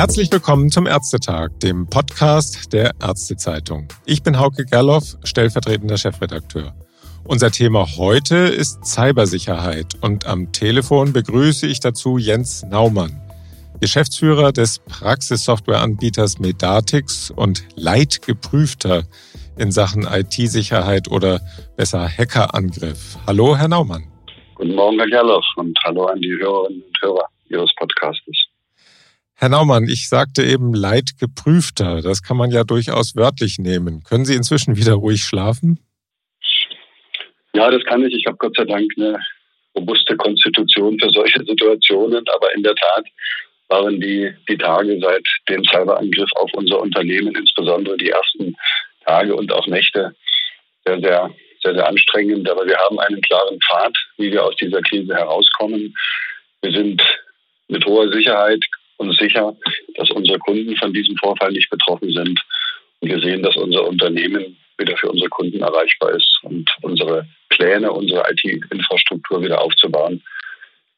Herzlich willkommen zum Ärztetag, dem Podcast der Ärztezeitung. Ich bin Hauke Gerloff, stellvertretender Chefredakteur. Unser Thema heute ist Cybersicherheit und am Telefon begrüße ich dazu Jens Naumann, Geschäftsführer des Praxissoftwareanbieters Medatix und Leitgeprüfter in Sachen IT-Sicherheit oder besser Hackerangriff. Hallo, Herr Naumann. Guten Morgen, Herr Gerloff, und hallo an die Hörerinnen und Hörer Ihres Podcastes. Herr Naumann, ich sagte eben Leitgeprüfter. Das kann man ja durchaus wörtlich nehmen. Können Sie inzwischen wieder ruhig schlafen? Ja, das kann ich. Ich habe Gott sei Dank eine robuste Konstitution für solche Situationen. Aber in der Tat waren die, die Tage seit dem Cyberangriff auf unser Unternehmen, insbesondere die ersten Tage und auch Nächte, sehr, sehr, sehr, sehr anstrengend. Aber wir haben einen klaren Pfad, wie wir aus dieser Krise herauskommen. Wir sind mit hoher Sicherheit uns sicher, dass unsere Kunden von diesem Vorfall nicht betroffen sind. Und wir sehen, dass unser Unternehmen wieder für unsere Kunden erreichbar ist und unsere Pläne, unsere IT-Infrastruktur wieder aufzubauen,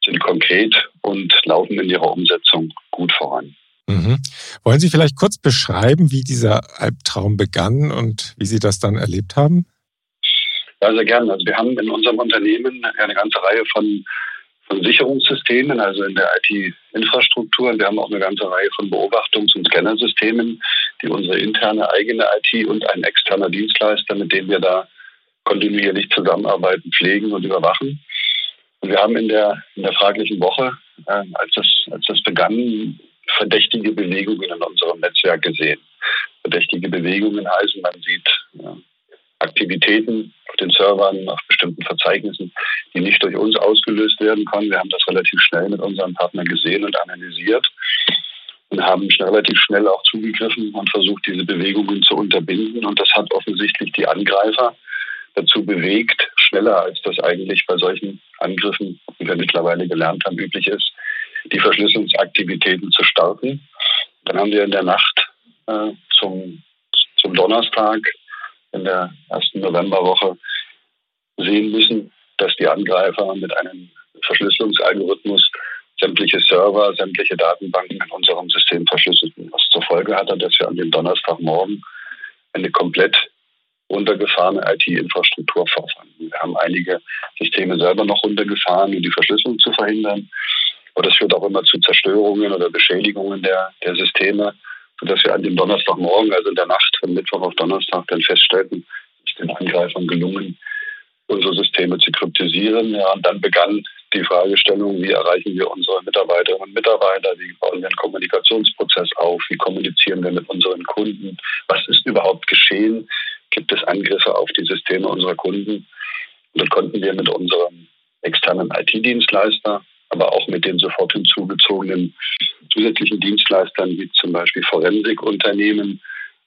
sind konkret und laufen in ihrer Umsetzung gut voran. Mhm. Wollen Sie vielleicht kurz beschreiben, wie dieser Albtraum begann und wie Sie das dann erlebt haben? Ja, sehr gerne. Also wir haben in unserem Unternehmen eine ganze Reihe von von Sicherungssystemen, also in der IT-Infrastruktur. Wir haben auch eine ganze Reihe von Beobachtungs- und Scannersystemen, die unsere interne eigene IT und ein externer Dienstleister, mit dem wir da kontinuierlich zusammenarbeiten, pflegen und überwachen. Und wir haben in der, in der fraglichen Woche, äh, als, das, als das begann, verdächtige Bewegungen in unserem Netzwerk gesehen. Verdächtige Bewegungen heißen, man sieht ja, Aktivitäten auf den Servern, auf bestimmten Verzeichnissen, die nicht durch uns ausgelöst werden können. Wir haben das relativ schnell mit unserem Partner gesehen und analysiert und haben relativ schnell auch zugegriffen und versucht, diese Bewegungen zu unterbinden. Und das hat offensichtlich die Angreifer dazu bewegt, schneller als das eigentlich bei solchen Angriffen, wie wir mittlerweile gelernt haben, üblich ist, die Verschlüsselungsaktivitäten zu starten. Dann haben wir in der Nacht äh, zum, zum Donnerstag in der ersten Novemberwoche sehen müssen, dass die Angreifer mit einem Verschlüsselungsalgorithmus sämtliche Server, sämtliche Datenbanken in unserem System verschlüsselten. Was zur Folge hatte, dass wir an dem Donnerstagmorgen eine komplett runtergefahrene IT-Infrastruktur vorfanden. Wir haben einige Systeme selber noch runtergefahren, um die Verschlüsselung zu verhindern. Aber das führt auch immer zu Zerstörungen oder Beschädigungen der, der Systeme sodass wir an dem Donnerstagmorgen, also in der Nacht von Mittwoch auf Donnerstag, dann feststellten, es ist den Angreifern gelungen, unsere Systeme zu kryptisieren. Ja, und dann begann die Fragestellung, wie erreichen wir unsere Mitarbeiterinnen und Mitarbeiter, wie bauen wir einen Kommunikationsprozess auf, wie kommunizieren wir mit unseren Kunden, was ist überhaupt geschehen, gibt es Angriffe auf die Systeme unserer Kunden. Und dann konnten wir mit unserem externen IT-Dienstleister, aber auch mit den sofort hinzugezogenen zusätzlichen Dienstleistern wie zum Beispiel Forensikunternehmen,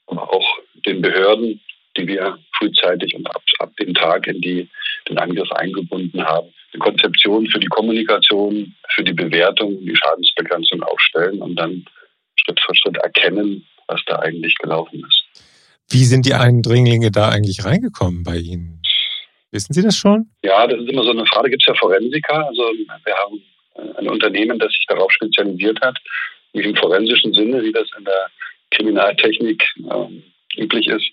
aber auch den Behörden, die wir frühzeitig und ab, ab dem Tag in die, den Angriff eingebunden haben, eine Konzeption für die Kommunikation, für die Bewertung, die Schadensbegrenzung aufstellen und dann Schritt für Schritt erkennen, was da eigentlich gelaufen ist. Wie sind die Eindringlinge da eigentlich reingekommen bei Ihnen? Wissen Sie das schon? Ja, das ist immer so eine Frage. Gibt es ja Forensiker. Also wir haben ein Unternehmen, das sich darauf spezialisiert hat, nicht im forensischen Sinne, wie das in der Kriminaltechnik ähm, üblich ist,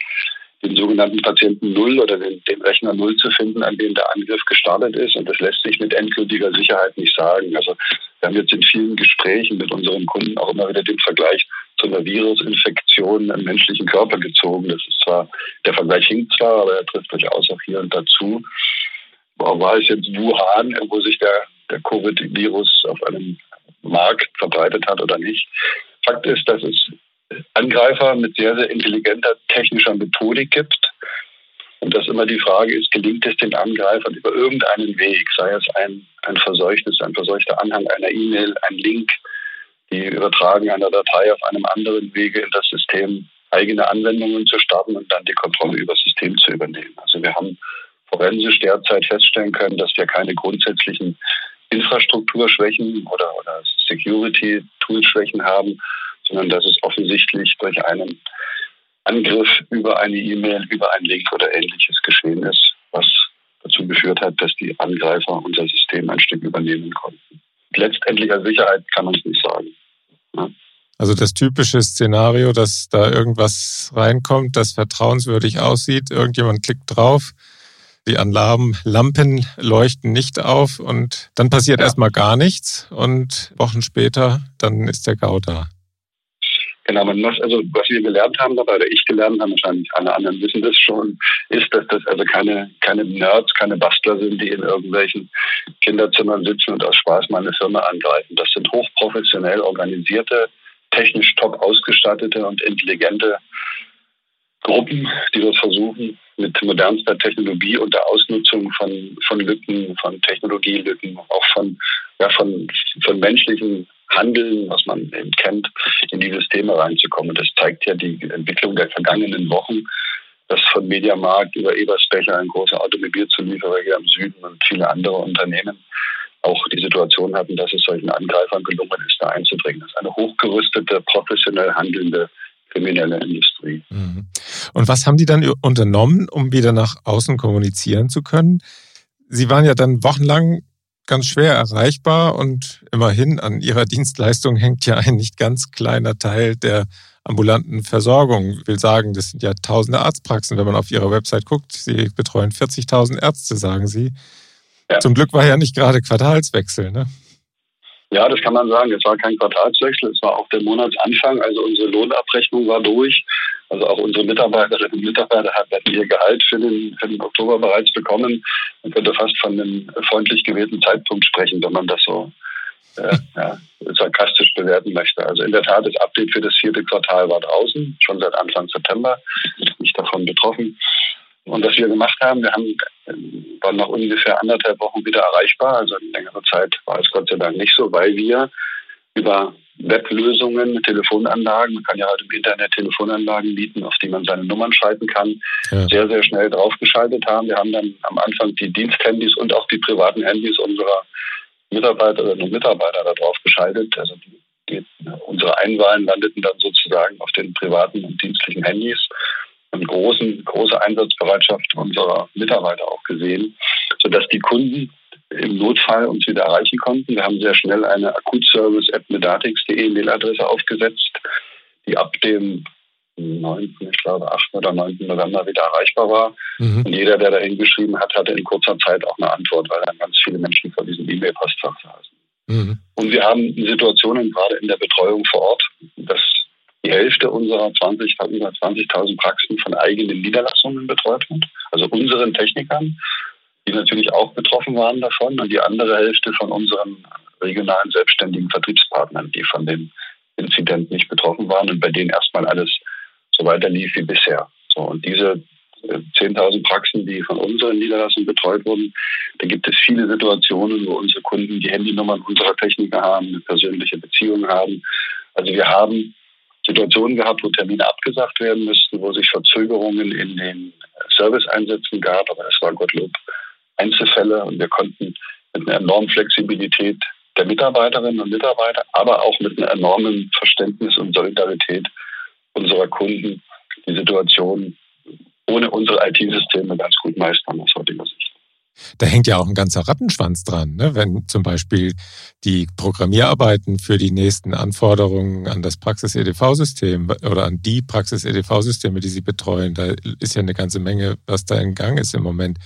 den sogenannten Patienten Null oder den, den, Rechner Null zu finden, an dem der Angriff gestartet ist. Und das lässt sich mit endgültiger Sicherheit nicht sagen. Also wir haben jetzt in vielen Gesprächen mit unseren Kunden auch immer wieder den Vergleich zu einer Virusinfektion im menschlichen Körper gezogen. Das ist zwar, der Vergleich hinkt zwar, aber er trifft durchaus auch hier und dazu. War es jetzt Wuhan, wo sich der der Covid-Virus auf einem Markt verbreitet hat oder nicht. Fakt ist, dass es Angreifer mit sehr, sehr intelligenter technischer Methodik gibt. Und dass immer die Frage ist, gelingt es den Angreifern über irgendeinen Weg, sei es ein, ein verseuchtes, ein verseuchter Anhang einer E-Mail, ein Link, die Übertragen einer Datei auf einem anderen Wege in das System, eigene Anwendungen zu starten und dann die Kontrolle über das System zu übernehmen. Also wir haben forensisch derzeit feststellen können, dass wir keine grundsätzlichen Infrastrukturschwächen oder, oder Security-Tool-Schwächen haben, sondern dass es offensichtlich durch einen Angriff über eine E-Mail, über einen Link oder ähnliches geschehen ist, was dazu geführt hat, dass die Angreifer unser System ein Stück übernehmen konnten. Letztendlicher Sicherheit kann man es nicht sagen. Ja. Also das typische Szenario, dass da irgendwas reinkommt, das vertrauenswürdig aussieht, irgendjemand klickt drauf, die Alarmlampen leuchten nicht auf und dann passiert ja. erstmal gar nichts und Wochen später, dann ist der GAU da. Genau, man muss, also was wir gelernt haben dabei, oder ich gelernt habe, wahrscheinlich alle anderen wissen das schon, ist, dass das also keine, keine Nerds, keine Bastler sind, die in irgendwelchen Kinderzimmern sitzen und aus Spaß mal eine Firma angreifen. Das sind hochprofessionell organisierte, technisch top ausgestattete und intelligente Gruppen, die das versuchen, mit modernster Technologie und der Ausnutzung von, von Lücken, von Technologielücken, auch von, ja, von, von menschlichen Handeln, was man eben kennt, in die Systeme reinzukommen. Das zeigt ja die Entwicklung der vergangenen Wochen, dass von Mediamarkt über Ebersbecher, ein großer Automobilzulieferer hier im Süden und viele andere Unternehmen auch die Situation hatten, dass es solchen Angreifern gelungen ist, da einzudringen. Das ist eine hochgerüstete, professionell handelnde kriminelle Industrie. Mhm. Und was haben die dann unternommen, um wieder nach außen kommunizieren zu können? Sie waren ja dann wochenlang ganz schwer erreichbar und immerhin an ihrer Dienstleistung hängt ja ein nicht ganz kleiner Teil der ambulanten Versorgung. Ich will sagen, das sind ja tausende Arztpraxen, wenn man auf ihrer Website guckt. Sie betreuen 40.000 Ärzte, sagen sie. Ja. Zum Glück war ja nicht gerade Quartalswechsel, ne? Ja, das kann man sagen. Es war kein Quartalswechsel, es war auch der Monatsanfang. Also unsere Lohnabrechnung war durch. Also auch unsere Mitarbeiterinnen und Mitarbeiter hatten ihr Gehalt für den, für den Oktober bereits bekommen. Man könnte fast von einem freundlich gewählten Zeitpunkt sprechen, wenn man das so äh, ja, sarkastisch bewerten möchte. Also in der Tat, das Update für das vierte Quartal war draußen, schon seit Anfang September, nicht davon betroffen. Und was wir gemacht haben, wir haben, waren nach ungefähr anderthalb Wochen wieder erreichbar. Also in längerer Zeit war es Gott sei Dank nicht so, weil wir über Weblösungen, Telefonanlagen, man kann ja halt im Internet Telefonanlagen bieten, auf die man seine Nummern schalten kann, ja. sehr, sehr schnell draufgeschaltet haben. Wir haben dann am Anfang die Diensthandys und auch die privaten Handys unserer Mitarbeiterinnen und Mitarbeiter da drauf geschaltet. Also die, die, unsere Einwahlen landeten dann sozusagen auf den privaten und dienstlichen Handys eine großen, große Einsatzbereitschaft unserer Mitarbeiter auch gesehen, sodass die Kunden im Notfall uns wieder erreichen konnten. Wir haben sehr schnell eine Akutservice.medatix.de Mailadresse aufgesetzt, die ab dem 9., ich glaube 8. oder 9. November wieder erreichbar war. Mhm. Und jeder, der da hingeschrieben hat, hatte in kurzer Zeit auch eine Antwort, weil dann ganz viele Menschen vor diesem E-Mail-Postfach saßen. Mhm. Und wir haben Situationen gerade in der Betreuung vor Ort, dass die Hälfte unserer 20, über 20.000 Praxen von eigenen Niederlassungen betreut wird, also unseren Technikern, die natürlich auch betroffen waren davon, und die andere Hälfte von unseren regionalen selbstständigen Vertriebspartnern, die von dem Inzident nicht betroffen waren und bei denen erstmal alles so weiter lief wie bisher. So, und diese 10.000 äh, Praxen, die von unseren Niederlassungen betreut wurden, da gibt es viele Situationen, wo unsere Kunden die Handynummern unserer Techniker haben, eine persönliche Beziehung haben. Also wir haben Situationen gehabt, wo Termine abgesagt werden müssten, wo sich Verzögerungen in den Serviceeinsätzen gab, aber es war Gottlob Einzelfälle und wir konnten mit einer enormen Flexibilität der Mitarbeiterinnen und Mitarbeiter, aber auch mit einem enormen Verständnis und Solidarität unserer Kunden die Situation ohne unsere IT-Systeme ganz gut meistern aus heutiger Sicht. Da hängt ja auch ein ganzer Rattenschwanz dran, ne? wenn zum Beispiel die Programmierarbeiten für die nächsten Anforderungen an das Praxis-EDV-System oder an die Praxis-EDV-Systeme, die Sie betreuen, da ist ja eine ganze Menge, was da in Gang ist im Moment.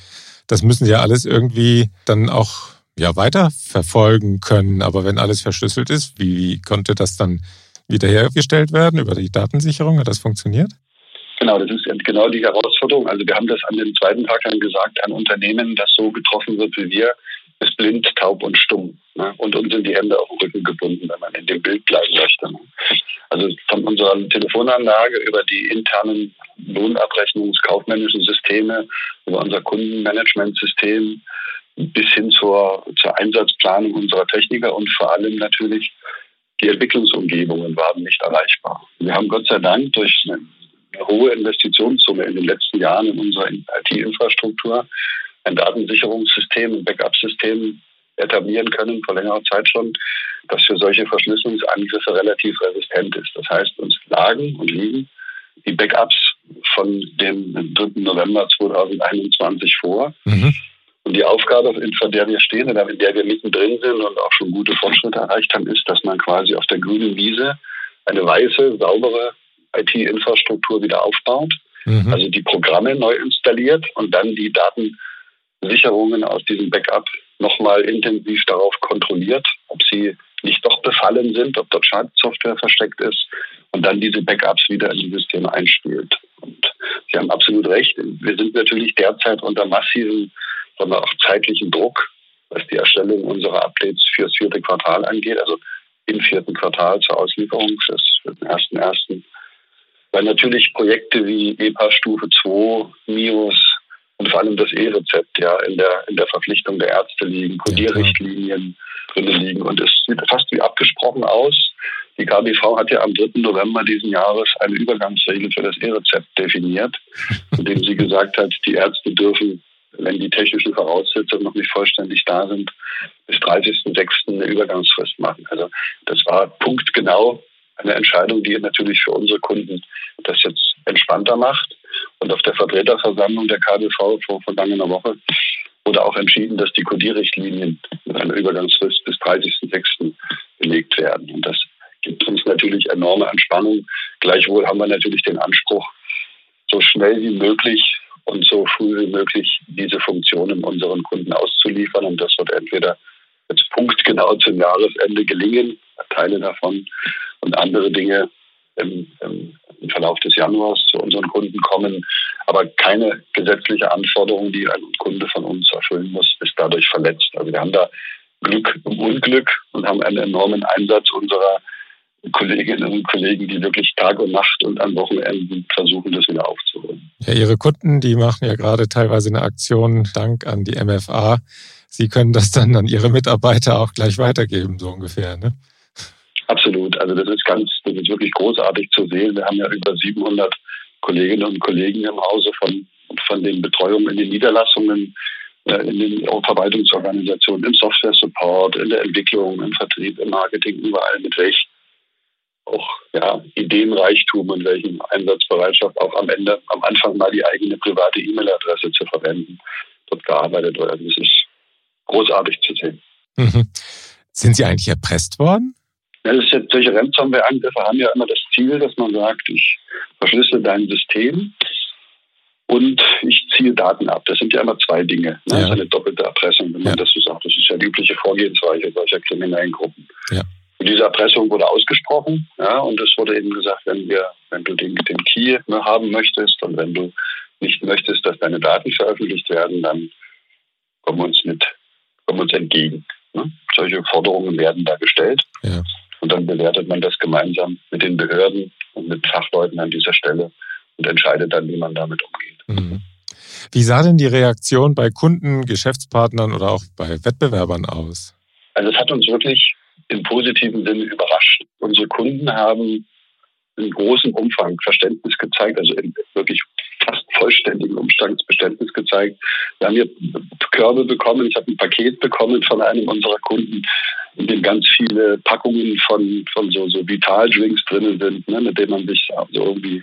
Das müssen Sie ja alles irgendwie dann auch ja, weiter verfolgen können. Aber wenn alles verschlüsselt ist, wie konnte das dann wiederhergestellt werden über die Datensicherung? Hat das funktioniert? Genau, das ist genau die Herausforderung. Also wir haben das an dem zweiten Tag dann gesagt, ein Unternehmen, das so getroffen wird wie wir, ist blind, taub und stumm. Ne? Und uns sind die Hände auf den Rücken gebunden, wenn man in dem Bild bleiben möchte. Ne? Also von unserer Telefonanlage über die internen Lohnabrechnungskaufmännischen Systeme, über unser Kundenmanagementsystem bis hin zur, zur Einsatzplanung unserer Techniker und vor allem natürlich die Entwicklungsumgebungen waren nicht erreichbar. Wir haben Gott sei Dank durch eine hohe Investitionssumme in den letzten Jahren in unserer IT-Infrastruktur ein Datensicherungssystem, ein Backup-System etablieren können, vor längerer Zeit schon, das für solche Verschlüsselungsangriffe relativ resistent ist. Das heißt, uns lagen und liegen die Backups von dem 3. November 2021 vor. Mhm. Und die Aufgabe, vor der wir stehen oder in der wir mittendrin sind und auch schon gute Fortschritte erreicht haben, ist, dass man quasi auf der grünen Wiese eine weiße, saubere IT-Infrastruktur wieder aufbaut, mhm. also die Programme neu installiert und dann die Datensicherungen aus diesem Backup nochmal intensiv darauf kontrolliert, ob sie nicht doch befallen sind, ob dort Schadsoftware versteckt ist und dann diese Backups wieder in die Systeme einspielt. Und Sie haben absolut recht. Wir sind natürlich derzeit unter massiven, sagen wir auch zeitlichen Druck, was die Erstellung unserer Updates fürs vierte Quartal angeht, also im vierten Quartal zur Auslieferung für den ersten ersten. Weil natürlich Projekte wie EPA Stufe 2, MIOS und vor allem das E-Rezept ja in der, in der Verpflichtung der Ärzte liegen, Kodierrichtlinien drin liegen und es sieht fast wie abgesprochen aus. Die KBV hat ja am 3. November diesen Jahres eine Übergangsregel für das E-Rezept definiert, indem sie gesagt hat, die Ärzte dürfen wenn die technischen Voraussetzungen noch nicht vollständig da sind, bis 30.06. eine Übergangsfrist machen. Also das war punktgenau eine Entscheidung, die natürlich für unsere Kunden das jetzt entspannter macht. Und auf der Vertreterversammlung der KBV vor vergangener Woche wurde auch entschieden, dass die Codierrichtlinien mit einer Übergangsfrist bis 30.06. belegt werden. Und das gibt uns natürlich enorme Entspannung. Gleichwohl haben wir natürlich den Anspruch, so schnell wie möglich und so früh wie möglich diese Funktionen unseren Kunden auszuliefern. Und das wird entweder jetzt punktgenau zum Jahresende gelingen, Teile davon, und andere Dinge im, im, Verlauf des Januars zu unseren Kunden kommen. Aber keine gesetzliche Anforderung, die ein Kunde von uns erfüllen muss, ist dadurch verletzt. Also wir haben da Glück im Unglück und haben einen enormen Einsatz unserer Kolleginnen und Kollegen, die wirklich Tag und Nacht und an Wochenenden versuchen, das wieder aufzuholen. Ja, Ihre Kunden, die machen ja gerade teilweise eine Aktion, Dank an die MFA. Sie können das dann an Ihre Mitarbeiter auch gleich weitergeben, so ungefähr, ne? Absolut. Also das ist ganz, das ist wirklich großartig zu sehen. Wir haben ja über 700 Kolleginnen und Kollegen im Hause von, von den Betreuungen in den Niederlassungen, äh, in den Verwaltungsorganisationen, im Software-Support, in der Entwicklung, im Vertrieb, im Marketing, überall mit welch auch ja, Ideenreichtum und welchen Einsatzbereitschaft auch am Ende, am Anfang mal die eigene private E-Mail-Adresse zu verwenden, dort gearbeitet wird. Das ist großartig zu sehen. Mhm. Sind Sie eigentlich erpresst worden? Ja, das ist jetzt, solche Ransomware-Angriffe haben ja immer das Ziel, dass man sagt, ich verschlüssel dein System und ich ziehe Daten ab. Das sind ja immer zwei Dinge. Ne? Ja. Das ist eine doppelte Erpressung, wenn man ja. das so sagt. Das ist ja die übliche Vorgehensweise solcher kriminellen Gruppen. Ja. Und diese Erpressung wurde ausgesprochen, ja, und es wurde eben gesagt, wenn wir, wenn du den, den Key ne, haben möchtest und wenn du nicht möchtest, dass deine Daten veröffentlicht werden, dann komm uns mit, komm uns entgegen. Ne? Solche Forderungen werden da gestellt. Ja. Und dann bewertet man das gemeinsam mit den Behörden und mit Fachleuten an dieser Stelle und entscheidet dann, wie man damit umgeht. Mhm. Wie sah denn die Reaktion bei Kunden, Geschäftspartnern oder auch bei Wettbewerbern aus? Also es hat uns wirklich im positiven Sinne überrascht. Unsere Kunden haben in großem Umfang Verständnis gezeigt, also in wirklich fast vollständigen Umstandsverständnis gezeigt. Wir haben hier Körbe bekommen, ich habe ein Paket bekommen von einem unserer Kunden, in dem ganz viele Packungen von, von so, so Vitaldrinks drinnen sind, ne, mit denen man sich so irgendwie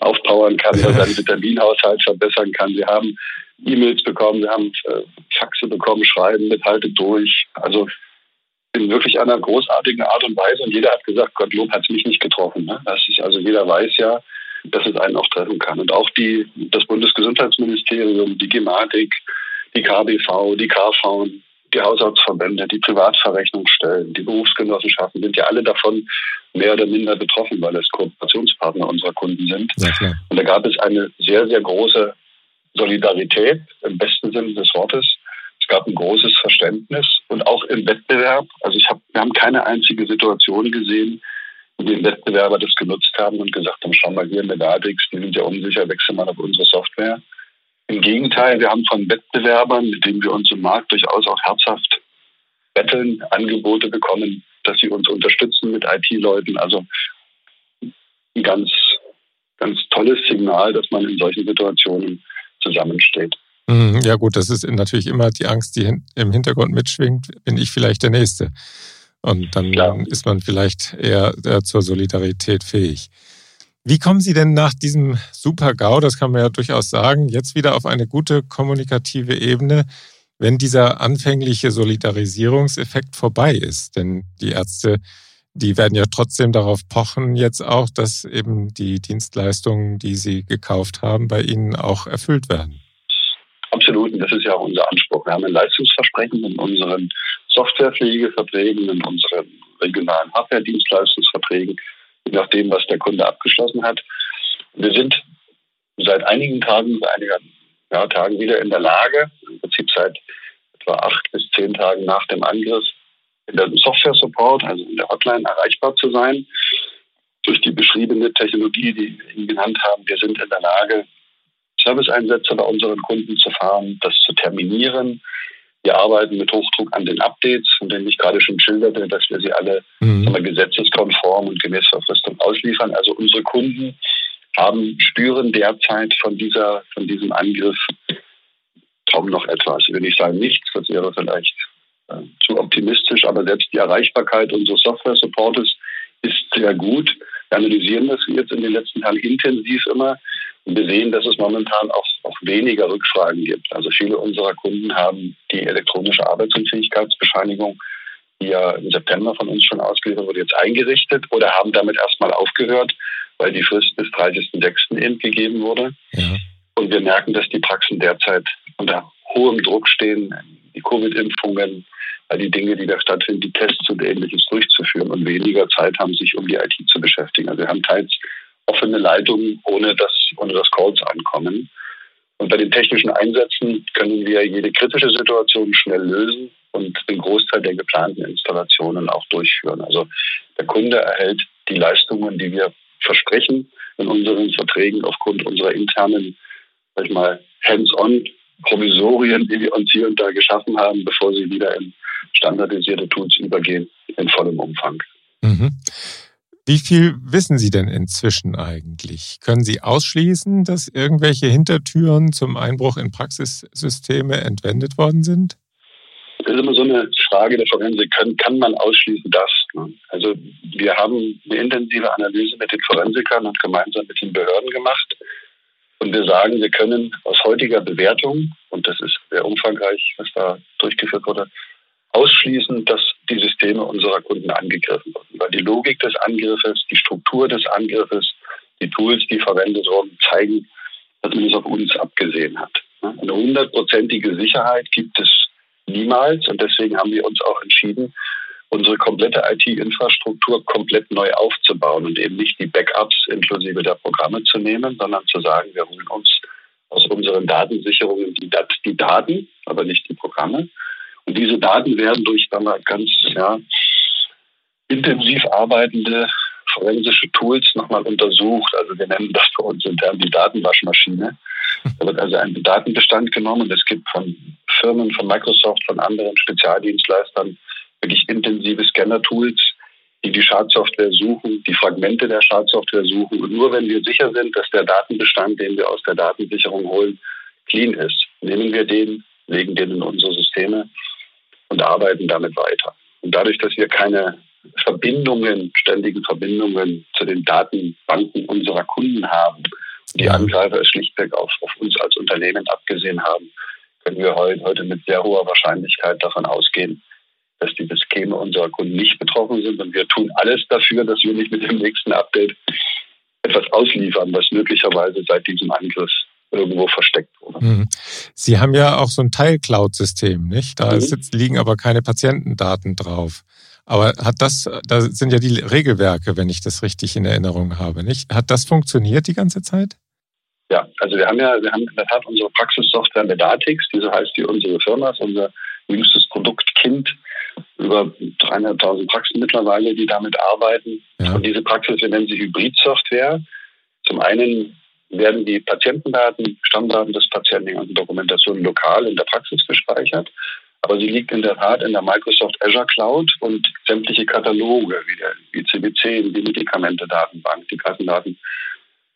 aufpowern kann oder seinen Vitaminhaushalt verbessern kann. Wir haben E-Mails bekommen, wir haben äh, Faxe bekommen, Schreiben mit Halte durch. Also in wirklich einer großartigen Art und Weise. Und jeder hat gesagt, Gottlob hat es mich nicht getroffen. Ne? Das ist also jeder weiß ja, dass es einen auch treffen kann. Und auch die, das Bundesgesundheitsministerium, die Gematik, die KBV, die KV, die Haushaltsverbände, die Privatverrechnungsstellen, die Berufsgenossenschaften sind ja alle davon mehr oder minder betroffen, weil es Kooperationspartner unserer Kunden sind. Ja, und da gab es eine sehr, sehr große Solidarität im besten Sinne des Wortes es gab ein großes Verständnis und auch im Wettbewerb. Also ich hab, wir haben keine einzige Situation gesehen, wo die Wettbewerber das genutzt haben und gesagt haben, schau mal hier in der Datix, die sind ja unsicher, wechsel mal auf unsere Software. Im Gegenteil, wir haben von Wettbewerbern, mit denen wir uns im Markt durchaus auch herzhaft betteln, Angebote bekommen, dass sie uns unterstützen mit IT-Leuten. Also ein ganz, ganz tolles Signal, dass man in solchen Situationen zusammensteht. Mhm, ja gut, das ist natürlich immer die Angst, die im Hintergrund mitschwingt, bin ich vielleicht der Nächste. Und dann Klar. ist man vielleicht eher zur Solidarität fähig. Wie kommen Sie denn nach diesem Super-GAU, das kann man ja durchaus sagen, jetzt wieder auf eine gute kommunikative Ebene, wenn dieser anfängliche Solidarisierungseffekt vorbei ist? Denn die Ärzte die werden ja trotzdem darauf pochen, jetzt auch, dass eben die Dienstleistungen, die sie gekauft haben, bei ihnen auch erfüllt werden. Absolut, und das ist ja auch unser Anspruch. Wir haben ein Leistungsversprechen in unseren Softwarepflegeverträgen, in unseren regionalen Hardware-Dienstleistungsverträgen, je nachdem, was der Kunde abgeschlossen hat. Wir sind seit einigen Tagen, seit einigen ja, Tagen wieder in der Lage, im Prinzip seit etwa acht bis zehn Tagen nach dem Angriff, in der Software-Support, also in der Hotline, erreichbar zu sein. Durch die beschriebene Technologie, die wir Ihnen genannt haben, wir sind in der Lage, Serviceeinsätze bei unseren Kunden zu fahren, das zu terminieren. Wir arbeiten mit Hochdruck an den Updates, von denen ich gerade schon schilderte, dass wir sie alle mhm. gesetzeskonform und gemäß Verfristung ausliefern. Also unsere Kunden haben, spüren derzeit von dieser, von diesem Angriff kaum noch etwas. Ich will nicht sagen nichts, das wäre vielleicht äh, zu optimistisch, aber selbst die Erreichbarkeit unseres Software-Supportes ist sehr gut. Wir analysieren das jetzt in den letzten Tagen intensiv immer und wir sehen, dass es momentan auch, auch weniger Rückfragen gibt. Also viele unserer Kunden haben die elektronische Arbeitsunfähigkeitsbescheinigung, die ja im September von uns schon ausgeliefert wurde, jetzt eingerichtet oder haben damit erstmal aufgehört, weil die Frist bis 30.06. eben gegeben wurde. Ja. Und wir merken, dass die Praxen derzeit unter hohem Druck stehen, die Covid-Impfungen, all die Dinge, die da stattfinden, die Tests und ähnliches durchzuführen und weniger Zeit haben, sich um die IT zu beschäftigen. Also wir haben teils offene Leitungen, ohne dass, ohne dass Calls ankommen. Und bei den technischen Einsätzen können wir jede kritische Situation schnell lösen und den Großteil der geplanten Installationen auch durchführen. Also der Kunde erhält die Leistungen, die wir versprechen in unseren Verträgen aufgrund unserer internen, sag ich mal, hands-on Provisorien, die wir uns hier und da geschaffen haben, bevor sie wieder in standardisierte Tools übergehen, in vollem Umfang. Mhm. Wie viel wissen Sie denn inzwischen eigentlich? Können Sie ausschließen, dass irgendwelche Hintertüren zum Einbruch in Praxissysteme entwendet worden sind? Das ist immer so eine Frage der Forensik. Kann, kann man ausschließen das? Ne? Also wir haben eine intensive Analyse mit den Forensikern und gemeinsam mit den Behörden gemacht. Und wir sagen, wir können aus heutiger Bewertung, und das ist sehr umfangreich, was da durchgeführt wurde, ausschließen, dass die Systeme unserer Kunden angegriffen wurden. Weil die Logik des Angriffes, die Struktur des Angriffes, die Tools, die verwendet wurden, zeigen, dass man es auf uns abgesehen hat. Eine hundertprozentige Sicherheit gibt es niemals und deswegen haben wir uns auch entschieden, unsere komplette IT-Infrastruktur komplett neu aufzubauen und eben nicht die Backups inklusive der Programme zu nehmen, sondern zu sagen, wir holen uns aus unseren Datensicherungen die, die Daten, aber nicht die Programme und diese Daten werden durch dann ganz ja, intensiv arbeitende forensische Tools nochmal untersucht. Also wir nennen das für uns intern die Datenwaschmaschine. Da wird also ein Datenbestand genommen. Es gibt von Firmen, von Microsoft, von anderen Spezialdienstleistern wirklich intensive Scanner-Tools, die die Schadsoftware suchen, die Fragmente der Schadsoftware suchen. Und nur wenn wir sicher sind, dass der Datenbestand, den wir aus der Datensicherung holen, clean ist, nehmen wir den, legen den in unsere Systeme und arbeiten damit weiter. Und dadurch, dass wir keine Verbindungen, ständigen Verbindungen zu den Datenbanken unserer Kunden haben, die Angreifer es schlichtweg auf, auf uns als Unternehmen abgesehen haben, können wir heute, heute mit sehr hoher Wahrscheinlichkeit davon ausgehen, dass die Systeme unserer Kunden nicht betroffen sind. Und wir tun alles dafür, dass wir nicht mit dem nächsten Update etwas ausliefern, was möglicherweise seit diesem Angriff irgendwo versteckt wurde. Mhm. Sie haben ja auch so ein Teil-Cloud-System, nicht? Da mhm. ist, liegen aber keine Patientendaten drauf. Aber hat das, da sind ja die Regelwerke, wenn ich das richtig in Erinnerung habe, nicht? Hat das funktioniert die ganze Zeit? Ja, also wir haben ja, wir haben in der Tat unsere Praxissoftware Medatix, die so heißt wie unsere Firma, ist unser jüngstes Produktkind. Über 300.000 Praxen mittlerweile, die damit arbeiten. Ja. Und diese Praxis, wir nennen sie Hybrid-Software. Zum einen werden die Patientendaten, Stammdaten des Patienten, die ganze Dokumentation lokal in der Praxis gespeichert. Aber sie liegt in der Tat in der Microsoft Azure Cloud und sämtliche Kataloge wie der ICB-10, die Medikamente-Datenbank, die Kassendaten,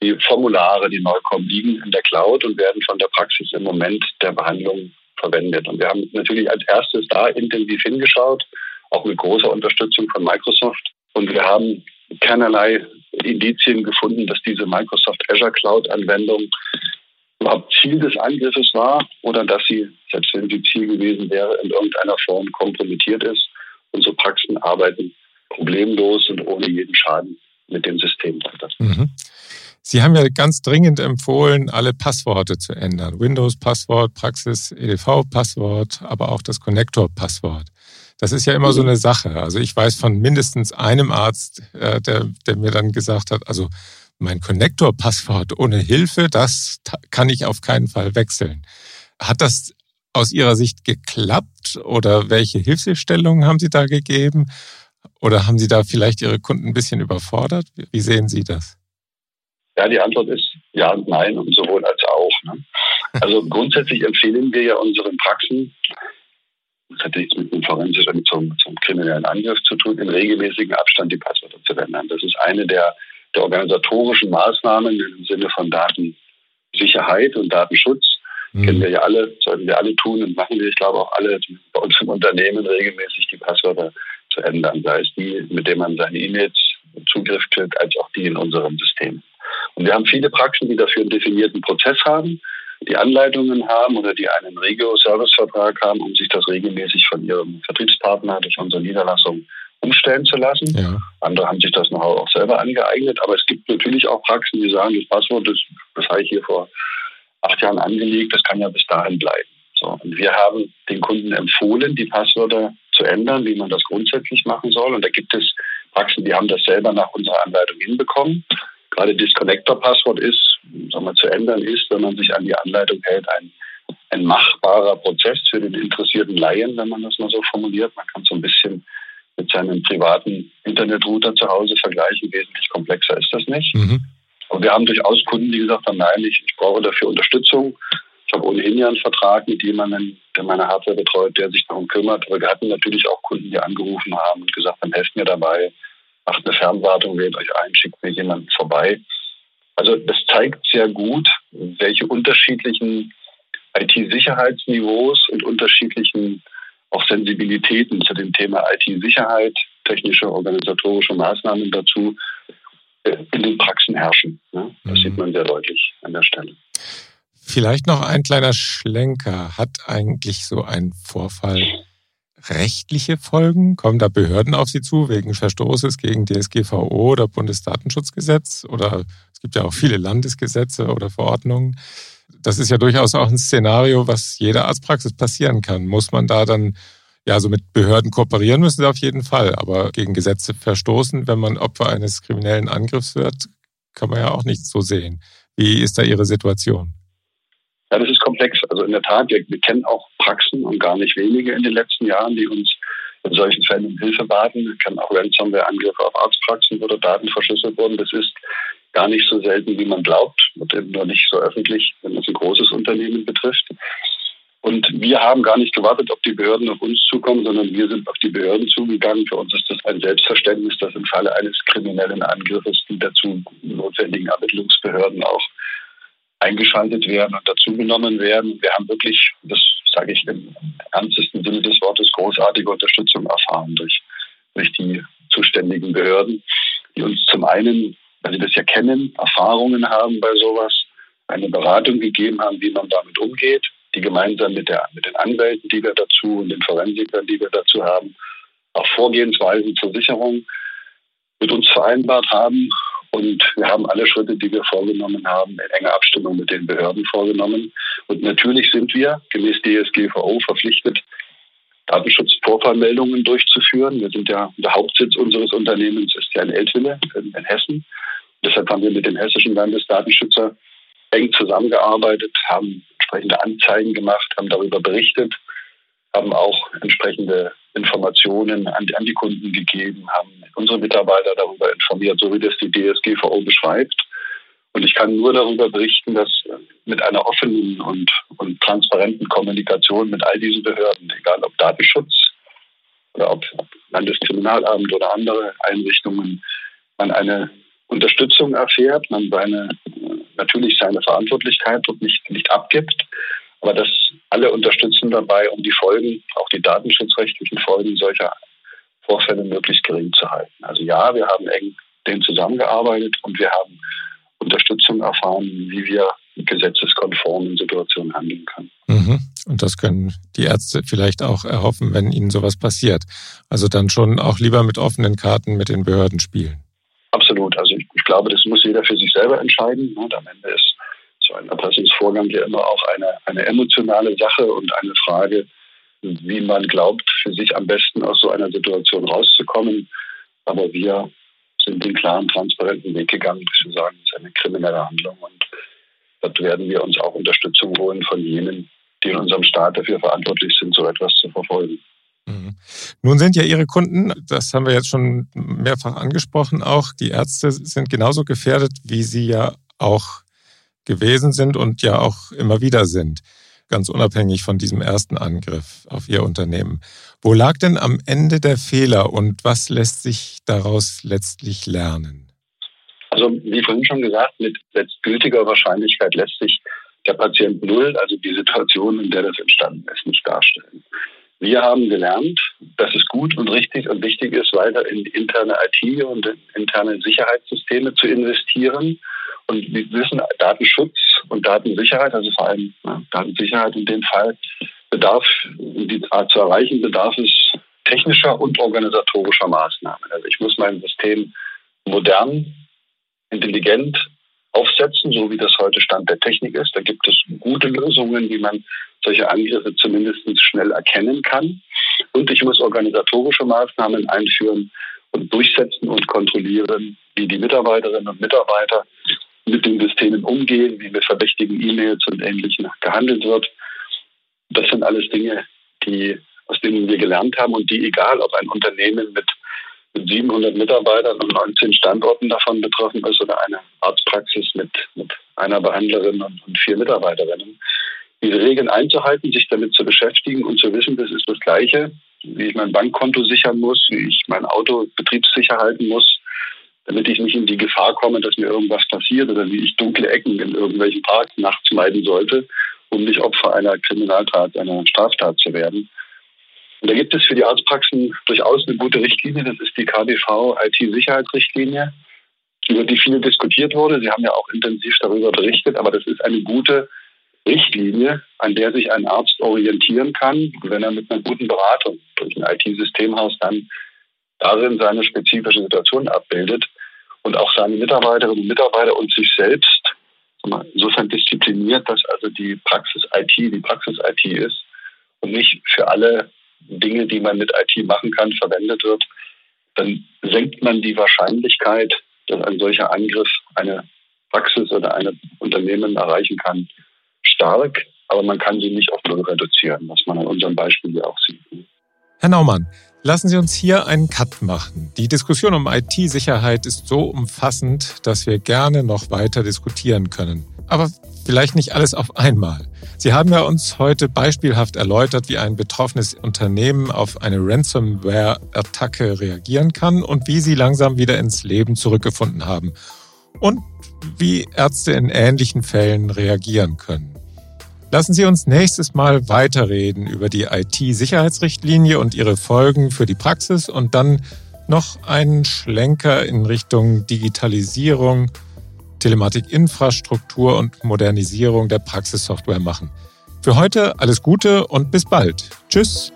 die Formulare, die neu kommen, liegen in der Cloud und werden von der Praxis im Moment der Behandlung verwendet. Und wir haben natürlich als erstes da intensiv hingeschaut, auch mit großer Unterstützung von Microsoft. Und wir haben keinerlei Indizien gefunden, dass diese Microsoft Azure Cloud-Anwendung überhaupt Ziel des Angriffes war oder dass sie, selbst wenn sie Ziel gewesen wäre, in irgendeiner Form kompromittiert ist. Unsere Praxen arbeiten problemlos und ohne jeden Schaden mit dem System weiter. Mhm. Sie haben ja ganz dringend empfohlen, alle Passworte zu ändern. Windows-Passwort, Praxis, EDV-Passwort, aber auch das Connector-Passwort. Das ist ja immer so eine Sache. Also ich weiß von mindestens einem Arzt, äh, der, der mir dann gesagt hat, also mein Connector-Passwort ohne Hilfe, das kann ich auf keinen Fall wechseln. Hat das aus Ihrer Sicht geklappt oder welche Hilfestellungen haben Sie da gegeben? Oder haben Sie da vielleicht Ihre Kunden ein bisschen überfordert? Wie sehen Sie das? Ja, die Antwort ist ja und nein und sowohl als auch. Ne? Also grundsätzlich empfehlen wir ja unseren Praxen, das hat nichts mit einem forensischen, zum, zum kriminellen Angriff zu tun, in regelmäßigen Abstand die Passwörter zu ändern. Das ist eine der, der organisatorischen Maßnahmen im Sinne von Datensicherheit und Datenschutz. Mhm. Kennen wir ja alle, sollten wir alle tun und machen wir, ich glaube auch alle bei uns im Unternehmen regelmäßig die Passwörter zu ändern, sei es die, mit denen man seine E-Mails Zugriff kriegt, als auch die in unserem System. Und wir haben viele Praxen, die dafür einen definierten Prozess haben, die Anleitungen haben oder die einen Regio-Service-Vertrag haben, um sich das regelmäßig von ihrem Vertriebspartner durch unsere Niederlassung umstellen zu lassen. Ja. Andere haben sich das noch auch selber angeeignet, aber es gibt natürlich auch Praxen, die sagen, das Passwort, das, das habe ich hier vor acht Jahren angelegt, das kann ja bis dahin bleiben. So, und wir haben den Kunden empfohlen, die Passwörter zu ändern, wie man das grundsätzlich machen soll. Und da gibt es Praxen, die haben das selber nach unserer Anleitung hinbekommen gerade das Connector-Passwort ist, sagen wir, zu ändern ist, wenn man sich an die Anleitung hält, ein, ein machbarer Prozess für den interessierten Laien, wenn man das mal so formuliert. Man kann so ein bisschen mit seinem privaten Internetrouter zu Hause vergleichen. Wesentlich komplexer ist das nicht. Mhm. Aber wir haben durchaus Kunden, die gesagt haben, nein, ich, ich brauche dafür Unterstützung. Ich habe ohnehin ja einen Vertrag mit jemandem, der meine Hardware betreut, der sich darum kümmert. Aber wir hatten natürlich auch Kunden, die angerufen haben und gesagt haben, helft mir dabei macht eine Fernwartung, wählt euch ein, schickt mir jemanden vorbei. Also das zeigt sehr gut, welche unterschiedlichen IT-Sicherheitsniveaus und unterschiedlichen auch Sensibilitäten zu dem Thema IT-Sicherheit, technische, organisatorische Maßnahmen dazu äh, in den Praxen herrschen. Das mhm. sieht man sehr deutlich an der Stelle. Vielleicht noch ein kleiner Schlenker. Hat eigentlich so ein Vorfall rechtliche Folgen? Kommen da Behörden auf Sie zu wegen Verstoßes gegen DSGVO oder Bundesdatenschutzgesetz? Oder es gibt ja auch viele Landesgesetze oder Verordnungen. Das ist ja durchaus auch ein Szenario, was jeder Arztpraxis passieren kann. Muss man da dann, ja, so mit Behörden kooperieren müssen sie auf jeden Fall, aber gegen Gesetze verstoßen, wenn man Opfer eines kriminellen Angriffs wird, kann man ja auch nicht so sehen. Wie ist da Ihre Situation? Ja, das ist komplex. Also in der Tat, wir, wir kennen auch Praxen und gar nicht wenige in den letzten Jahren, die uns in solchen Fällen um Hilfe baten. Wir kennen auch Ransomware-Angriffe auf Arztpraxen, wo Daten verschlüsselt wurden. Das ist gar nicht so selten, wie man glaubt und eben nur nicht so öffentlich, wenn es ein großes Unternehmen betrifft. Und wir haben gar nicht gewartet, ob die Behörden auf uns zukommen, sondern wir sind auf die Behörden zugegangen. Für uns ist das ein Selbstverständnis, dass im Falle eines kriminellen Angriffes die dazu notwendigen Ermittlungsbehörden auch eingeschaltet werden und dazugenommen werden. Wir haben wirklich, das sage ich im ernstesten Sinne des Wortes, großartige Unterstützung erfahren durch, durch die zuständigen Behörden, die uns zum einen, weil sie das ja kennen, Erfahrungen haben bei sowas, eine Beratung gegeben haben, wie man damit umgeht, die gemeinsam mit, der, mit den Anwälten, die wir dazu und den Forensikern, die wir dazu haben, auch Vorgehensweisen zur Sicherung mit uns vereinbart haben und wir haben alle Schritte, die wir vorgenommen haben, in enger Abstimmung mit den Behörden vorgenommen. Und natürlich sind wir gemäß DSGVO verpflichtet, Datenschutzvorfallmeldungen durchzuführen. Wir sind ja, der Hauptsitz unseres Unternehmens ist ja in Eltville in, in Hessen. Deshalb haben wir mit dem hessischen Landesdatenschützer eng zusammengearbeitet, haben entsprechende Anzeigen gemacht, haben darüber berichtet, haben auch entsprechende Informationen an, an die Kunden gegeben, haben unsere Mitarbeiter darüber informiert, so wie das die DSGVO beschreibt. Und ich kann nur darüber berichten, dass mit einer offenen und, und transparenten Kommunikation mit all diesen Behörden, egal ob Datenschutz oder ob Landeskriminalamt oder andere Einrichtungen, man eine Unterstützung erfährt, man seine, natürlich seine Verantwortlichkeit dort nicht, nicht abgibt, aber dass alle unterstützen dabei, um die Folgen, auch die datenschutzrechtlichen Folgen solcher Vorfälle möglichst gering zu halten. Also ja, wir haben eng denen zusammengearbeitet und wir haben Unterstützung erfahren, wie wir gesetzeskonform in Situationen handeln können. Mhm. Und das können die Ärzte vielleicht auch erhoffen, wenn ihnen sowas passiert. Also dann schon auch lieber mit offenen Karten mit den Behörden spielen. Absolut. Also ich, ich glaube, das muss jeder für sich selber entscheiden. Und am Ende ist so ein Erpressungsvorgang ja immer auch eine, eine emotionale Sache und eine Frage, wie man glaubt, für sich am besten aus so einer Situation rauszukommen. Aber wir sind den klaren, transparenten Weg gegangen, wir sagen, es ist eine kriminelle Handlung und dort werden wir uns auch Unterstützung holen von jenen, die in unserem Staat dafür verantwortlich sind, so etwas zu verfolgen. Mhm. Nun sind ja Ihre Kunden, das haben wir jetzt schon mehrfach angesprochen, auch die Ärzte sind genauso gefährdet, wie sie ja auch gewesen sind und ja auch immer wieder sind, ganz unabhängig von diesem ersten Angriff auf Ihr Unternehmen. Wo lag denn am Ende der Fehler und was lässt sich daraus letztlich lernen? Also wie vorhin schon gesagt, mit letztgültiger Wahrscheinlichkeit lässt sich der Patient Null, also die Situation, in der das entstanden ist, nicht darstellen. Wir haben gelernt, dass es gut und richtig und wichtig ist, weiter in interne IT und in interne Sicherheitssysteme zu investieren. Und wir wissen, Datenschutz und Datensicherheit, also vor allem Datensicherheit in dem Fall, bedarf, um die zu erreichen, bedarf es technischer und organisatorischer Maßnahmen. Also ich muss mein System modern, intelligent aufsetzen, so wie das heute Stand der Technik ist. Da gibt es gute Lösungen, wie man solche Angriffe zumindest schnell erkennen kann. Und ich muss organisatorische Maßnahmen einführen und durchsetzen und kontrollieren, wie die Mitarbeiterinnen und Mitarbeiter mit den Systemen umgehen, wie mit verdächtigen E-Mails und Ähnlichem gehandelt wird. Das sind alles Dinge, die, aus denen wir gelernt haben und die, egal ob ein Unternehmen mit mit 700 Mitarbeitern und 19 Standorten davon betroffen ist oder eine Arztpraxis mit, mit einer Behandlerin und, und vier Mitarbeiterinnen. Diese Regeln einzuhalten, sich damit zu beschäftigen und zu wissen, das ist das Gleiche, wie ich mein Bankkonto sichern muss, wie ich mein Auto betriebssicher halten muss, damit ich nicht in die Gefahr komme, dass mir irgendwas passiert oder wie ich dunkle Ecken in irgendwelchen Parks nachts meiden sollte, um nicht Opfer einer Kriminaltat, einer Straftat zu werden. Und da gibt es für die Arztpraxen durchaus eine gute Richtlinie. Das ist die KBV IT-Sicherheitsrichtlinie, über die viel diskutiert wurde. Sie haben ja auch intensiv darüber berichtet, aber das ist eine gute Richtlinie, an der sich ein Arzt orientieren kann, wenn er mit einer guten Beratung durch ein IT-Systemhaus dann darin seine spezifische Situation abbildet und auch seine Mitarbeiterinnen und Mitarbeiter und sich selbst insofern diszipliniert, dass also die Praxis IT die Praxis IT ist und nicht für alle Dinge, die man mit IT machen kann, verwendet wird, dann senkt man die Wahrscheinlichkeit, dass ein solcher Angriff eine Praxis oder ein Unternehmen erreichen kann, stark. Aber man kann sie nicht auf Null reduzieren, was man an unserem Beispiel hier auch sieht. Herr Naumann, lassen Sie uns hier einen Cut machen. Die Diskussion um IT-Sicherheit ist so umfassend, dass wir gerne noch weiter diskutieren können. Aber vielleicht nicht alles auf einmal. Sie haben ja uns heute beispielhaft erläutert, wie ein betroffenes Unternehmen auf eine Ransomware-Attacke reagieren kann und wie sie langsam wieder ins Leben zurückgefunden haben und wie Ärzte in ähnlichen Fällen reagieren können. Lassen Sie uns nächstes Mal weiterreden über die IT-Sicherheitsrichtlinie und ihre Folgen für die Praxis und dann noch einen Schlenker in Richtung Digitalisierung Telematikinfrastruktur und Modernisierung der Praxissoftware machen. Für heute alles Gute und bis bald. Tschüss.